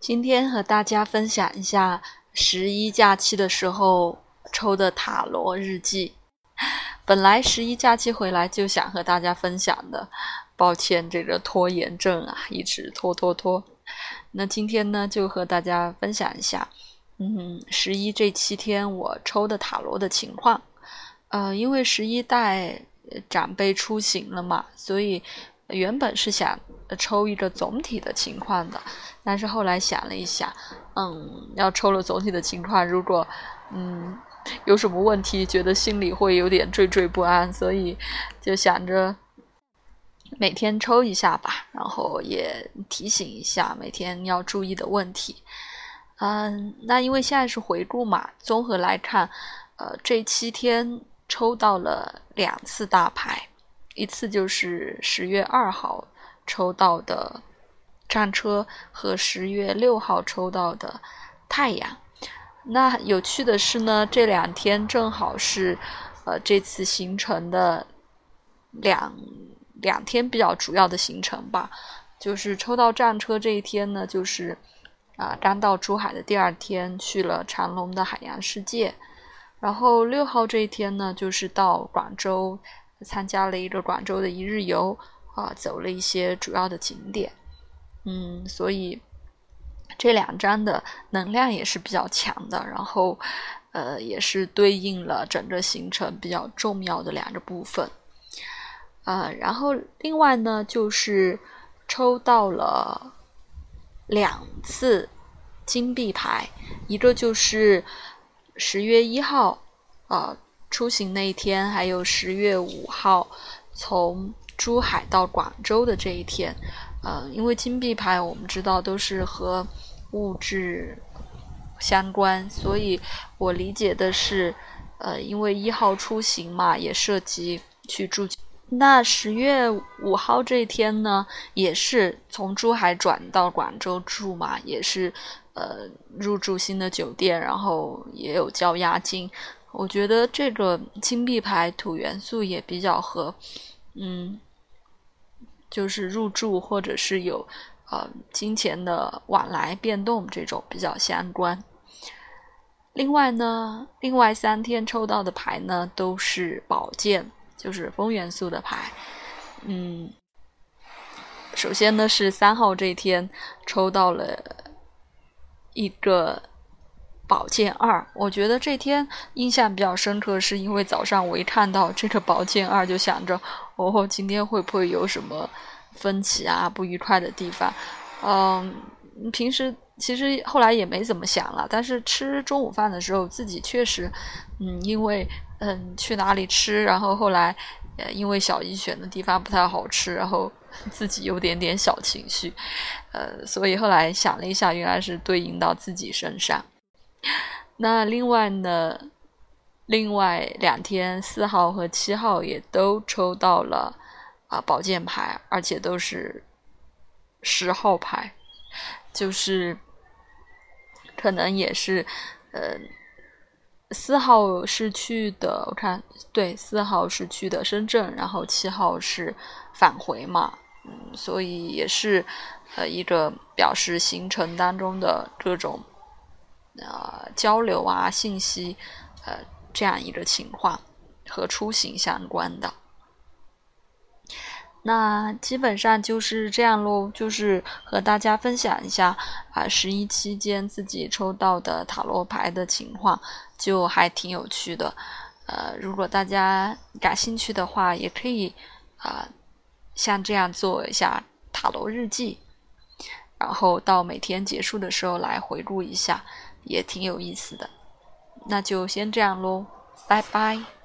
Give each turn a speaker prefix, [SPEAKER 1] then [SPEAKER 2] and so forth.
[SPEAKER 1] 今天和大家分享一下十一假期的时候抽的塔罗日记。本来十一假期回来就想和大家分享的，抱歉，这个拖延症啊，一直拖拖拖。那今天呢，就和大家分享一下，嗯，十一这七天我抽的塔罗的情况。呃，因为十一带长辈出行了嘛，所以原本是想抽一个总体的情况的，但是后来想了一下，嗯，要抽了总体的情况，如果嗯。有什么问题，觉得心里会有点惴惴不安，所以就想着每天抽一下吧，然后也提醒一下每天要注意的问题。嗯，那因为现在是回顾嘛，综合来看，呃，这七天抽到了两次大牌，一次就是十月二号抽到的战车和十月六号抽到的太阳。那有趣的是呢，这两天正好是，呃，这次行程的两两天比较主要的行程吧。就是抽到战车这一天呢，就是啊，刚到珠海的第二天去了长隆的海洋世界。然后六号这一天呢，就是到广州参加了一个广州的一日游啊，走了一些主要的景点。嗯，所以。这两张的能量也是比较强的，然后，呃，也是对应了整个行程比较重要的两个部分，呃，然后另外呢，就是抽到了两次金币牌，一个就是十月一号，呃，出行那一天，还有十月五号从珠海到广州的这一天，呃，因为金币牌我们知道都是和物质相关，所以我理解的是，呃，因为一号出行嘛，也涉及去住。那十月五号这一天呢，也是从珠海转到广州住嘛，也是呃入住新的酒店，然后也有交押金。我觉得这个金币牌土元素也比较和，嗯，就是入住或者是有。呃，金钱的往来变动这种比较相关。另外呢，另外三天抽到的牌呢都是宝剑，就是风元素的牌。嗯，首先呢是三号这一天抽到了一个宝剑二，我觉得这天印象比较深刻，是因为早上我一看到这个宝剑二，就想着哦，今天会不会有什么？分歧啊，不愉快的地方，嗯，平时其实后来也没怎么想了，但是吃中午饭的时候，自己确实，嗯，因为嗯去哪里吃，然后后来因为小姨选的地方不太好吃，然后 自己有点点小情绪，呃，所以后来想了一下，原来是对应到自己身上。那另外呢，另外两天四号和七号也都抽到了。啊，宝剑牌，而且都是十号牌，就是可能也是，呃，四号是去的，我看对，四号是去的深圳，然后七号是返回嘛，嗯，所以也是呃一个表示行程当中的各种呃交流啊信息，呃这样一个情况和出行相关的。那基本上就是这样喽，就是和大家分享一下啊，十一期间自己抽到的塔罗牌的情况，就还挺有趣的。呃，如果大家感兴趣的话，也可以啊，像这样做一下塔罗日记，然后到每天结束的时候来回顾一下，也挺有意思的。那就先这样喽，拜拜。